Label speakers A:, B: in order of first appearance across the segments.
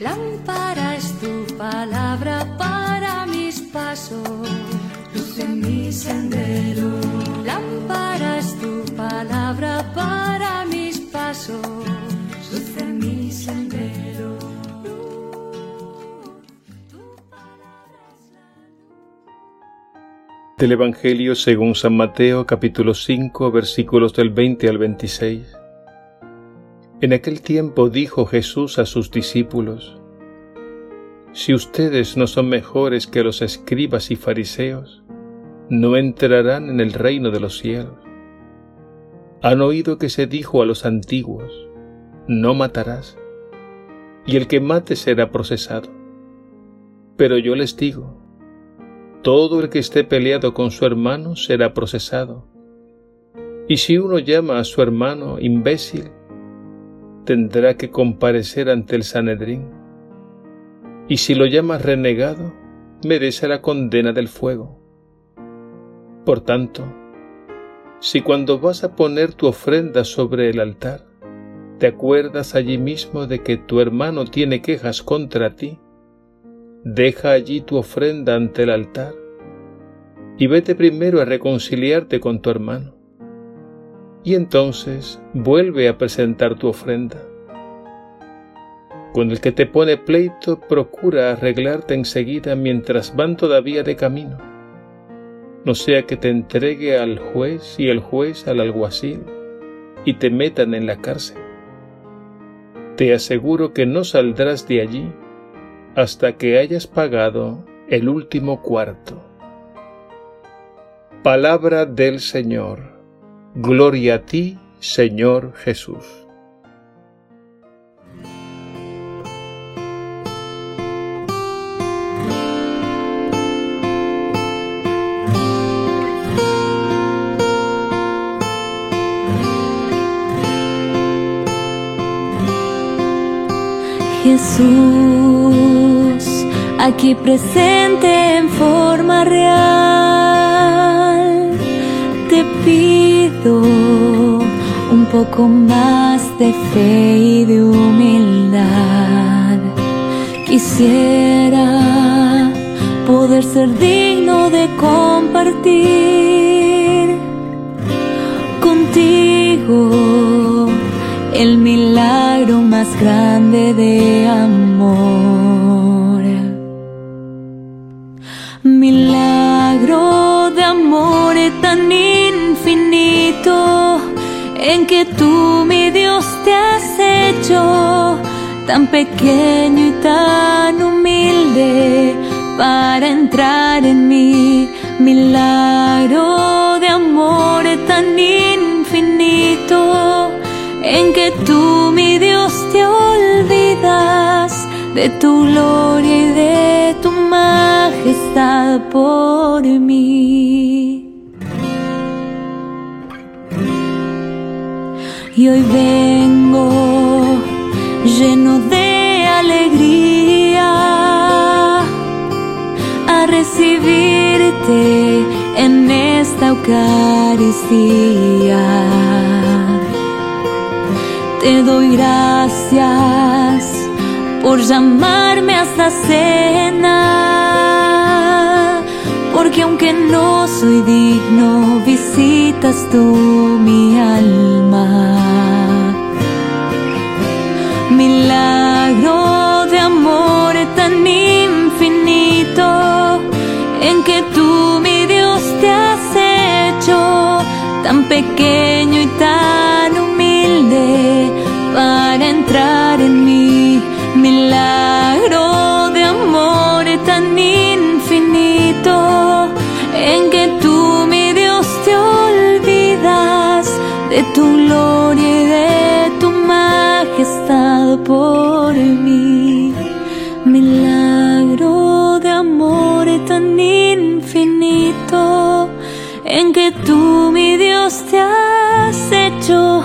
A: Lámpara es tu palabra para mis pasos, luz en mi sendero. Lámpara es tu palabra para mis pasos, luz en mi sendero.
B: Del Evangelio según San Mateo capítulo 5 versículos del 20 al 26. En aquel tiempo dijo Jesús a sus discípulos, Si ustedes no son mejores que los escribas y fariseos, no entrarán en el reino de los cielos. Han oído que se dijo a los antiguos, No matarás, y el que mate será procesado. Pero yo les digo, todo el que esté peleado con su hermano será procesado. Y si uno llama a su hermano imbécil, tendrá que comparecer ante el Sanedrín. Y si lo llamas renegado, merece la condena del fuego. Por tanto, si cuando vas a poner tu ofrenda sobre el altar, te acuerdas allí mismo de que tu hermano tiene quejas contra ti, deja allí tu ofrenda ante el altar y vete primero a reconciliarte con tu hermano y entonces vuelve a presentar tu ofrenda. Con el que te pone pleito, procura arreglarte enseguida mientras van todavía de camino, no sea que te entregue al juez y el juez al alguacil y te metan en la cárcel. Te aseguro que no saldrás de allí hasta que hayas pagado el último cuarto. Palabra del Señor. Gloria a ti, Señor Jesús.
C: Jesús, aquí presente en forma real, poco más de fe y de humildad. Quisiera poder ser digno de compartir contigo el milagro más grande de amor. Que tú, mi Dios, te has hecho tan pequeño y tan humilde para entrar en mí. Milagro de amor tan infinito en que tú, mi Dios, te olvidas de tu gloria y de tu majestad por mí. Y hoy vengo lleno de alegría a recibirte en esta Eucaristía. Te doy gracias por llamarme a esta cena, porque aunque no soy digno, tú mi alma. Milagro de amor tan infinito en que tú, mi Dios, te has hecho tan pequeño y tan humilde para entrar en que tú, mi Dios, te has hecho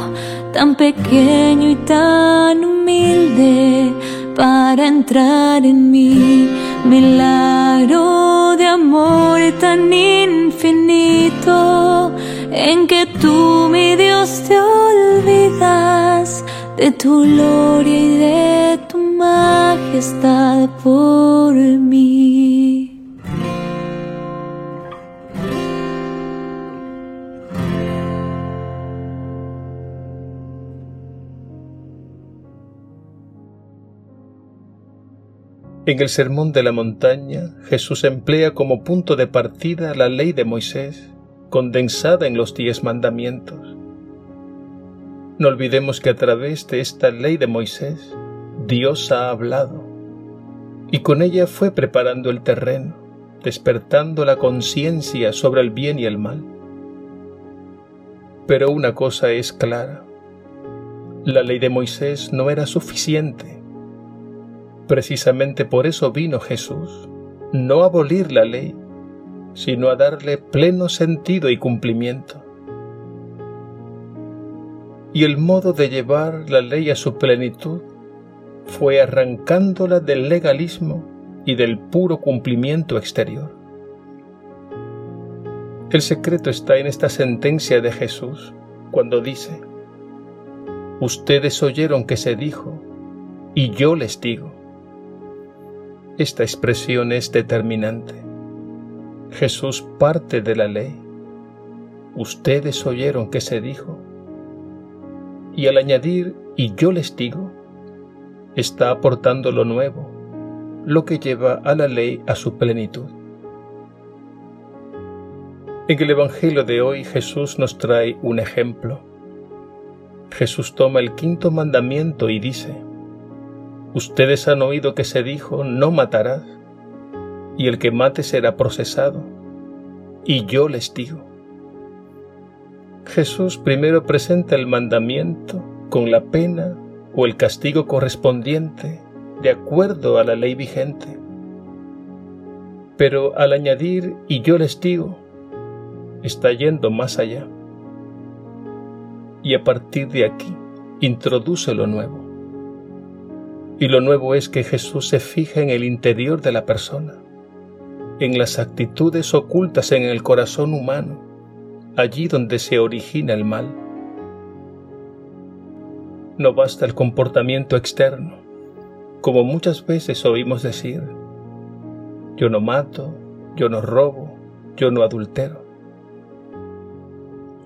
C: tan pequeño y tan humilde para entrar en mí. Milagro de amor tan infinito en que tú, mi Dios, te olvidas de tu gloria y de tu majestad por mí.
B: En el Sermón de la Montaña, Jesús emplea como punto de partida la ley de Moisés, condensada en los diez mandamientos. No olvidemos que a través de esta ley de Moisés, Dios ha hablado, y con ella fue preparando el terreno, despertando la conciencia sobre el bien y el mal. Pero una cosa es clara, la ley de Moisés no era suficiente Precisamente por eso vino Jesús, no a abolir la ley, sino a darle pleno sentido y cumplimiento. Y el modo de llevar la ley a su plenitud fue arrancándola del legalismo y del puro cumplimiento exterior. El secreto está en esta sentencia de Jesús cuando dice, Ustedes oyeron que se dijo, y yo les digo. Esta expresión es determinante. Jesús parte de la ley. Ustedes oyeron que se dijo. Y al añadir, y yo les digo, está aportando lo nuevo, lo que lleva a la ley a su plenitud. En el Evangelio de hoy Jesús nos trae un ejemplo. Jesús toma el quinto mandamiento y dice, Ustedes han oído que se dijo, no matarás, y el que mate será procesado. Y yo les digo. Jesús primero presenta el mandamiento con la pena o el castigo correspondiente de acuerdo a la ley vigente. Pero al añadir, y yo les digo, está yendo más allá. Y a partir de aquí, introduce lo nuevo. Y lo nuevo es que Jesús se fija en el interior de la persona, en las actitudes ocultas en el corazón humano, allí donde se origina el mal. No basta el comportamiento externo, como muchas veces oímos decir, yo no mato, yo no robo, yo no adultero.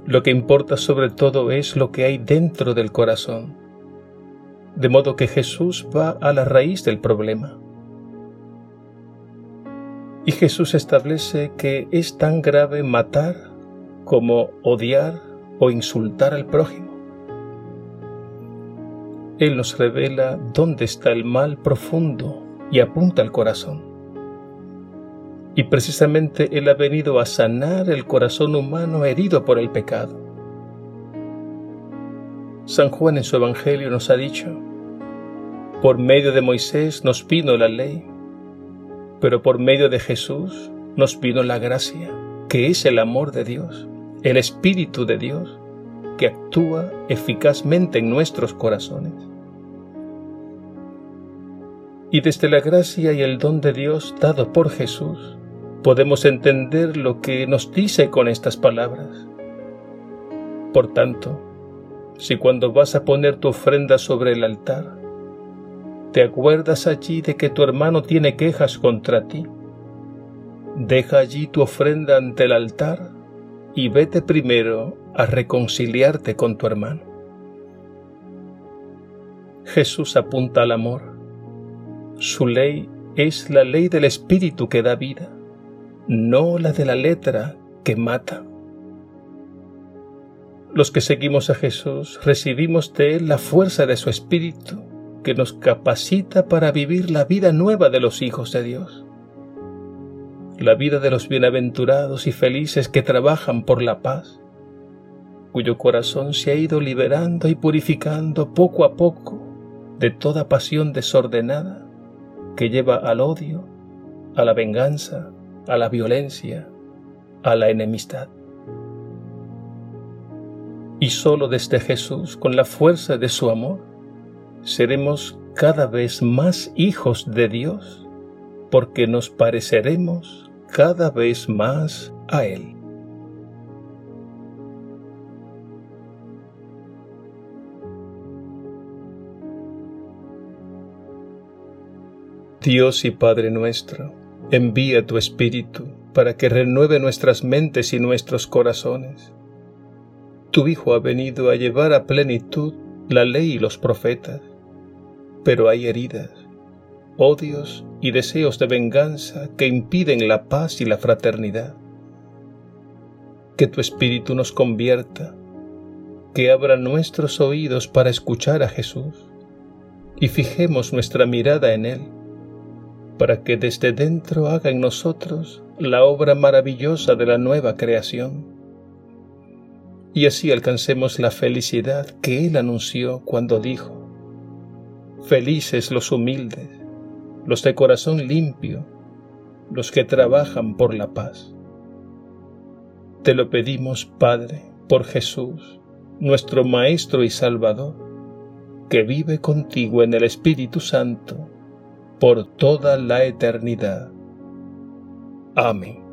B: Lo que importa sobre todo es lo que hay dentro del corazón de modo que Jesús va a la raíz del problema. Y Jesús establece que es tan grave matar como odiar o insultar al prójimo. Él nos revela dónde está el mal profundo y apunta al corazón. Y precisamente Él ha venido a sanar el corazón humano herido por el pecado. San Juan en su Evangelio nos ha dicho, por medio de Moisés nos vino la ley, pero por medio de Jesús nos vino la gracia, que es el amor de Dios, el Espíritu de Dios, que actúa eficazmente en nuestros corazones. Y desde la gracia y el don de Dios dado por Jesús, podemos entender lo que nos dice con estas palabras. Por tanto, si cuando vas a poner tu ofrenda sobre el altar, ¿Te acuerdas allí de que tu hermano tiene quejas contra ti? Deja allí tu ofrenda ante el altar y vete primero a reconciliarte con tu hermano. Jesús apunta al amor. Su ley es la ley del Espíritu que da vida, no la de la letra que mata. Los que seguimos a Jesús recibimos de Él la fuerza de su Espíritu que nos capacita para vivir la vida nueva de los hijos de Dios. La vida de los bienaventurados y felices que trabajan por la paz, cuyo corazón se ha ido liberando y purificando poco a poco de toda pasión desordenada que lleva al odio, a la venganza, a la violencia, a la enemistad. Y solo desde Jesús, con la fuerza de su amor, seremos cada vez más hijos de Dios porque nos pareceremos cada vez más a Él. Dios y Padre nuestro, envía tu Espíritu para que renueve nuestras mentes y nuestros corazones. Tu Hijo ha venido a llevar a plenitud la ley y los profetas, pero hay heridas, odios y deseos de venganza que impiden la paz y la fraternidad. Que tu Espíritu nos convierta, que abra nuestros oídos para escuchar a Jesús y fijemos nuestra mirada en Él para que desde dentro haga en nosotros la obra maravillosa de la nueva creación. Y así alcancemos la felicidad que Él anunció cuando dijo, Felices los humildes, los de corazón limpio, los que trabajan por la paz. Te lo pedimos, Padre, por Jesús, nuestro Maestro y Salvador, que vive contigo en el Espíritu Santo, por toda la eternidad. Amén.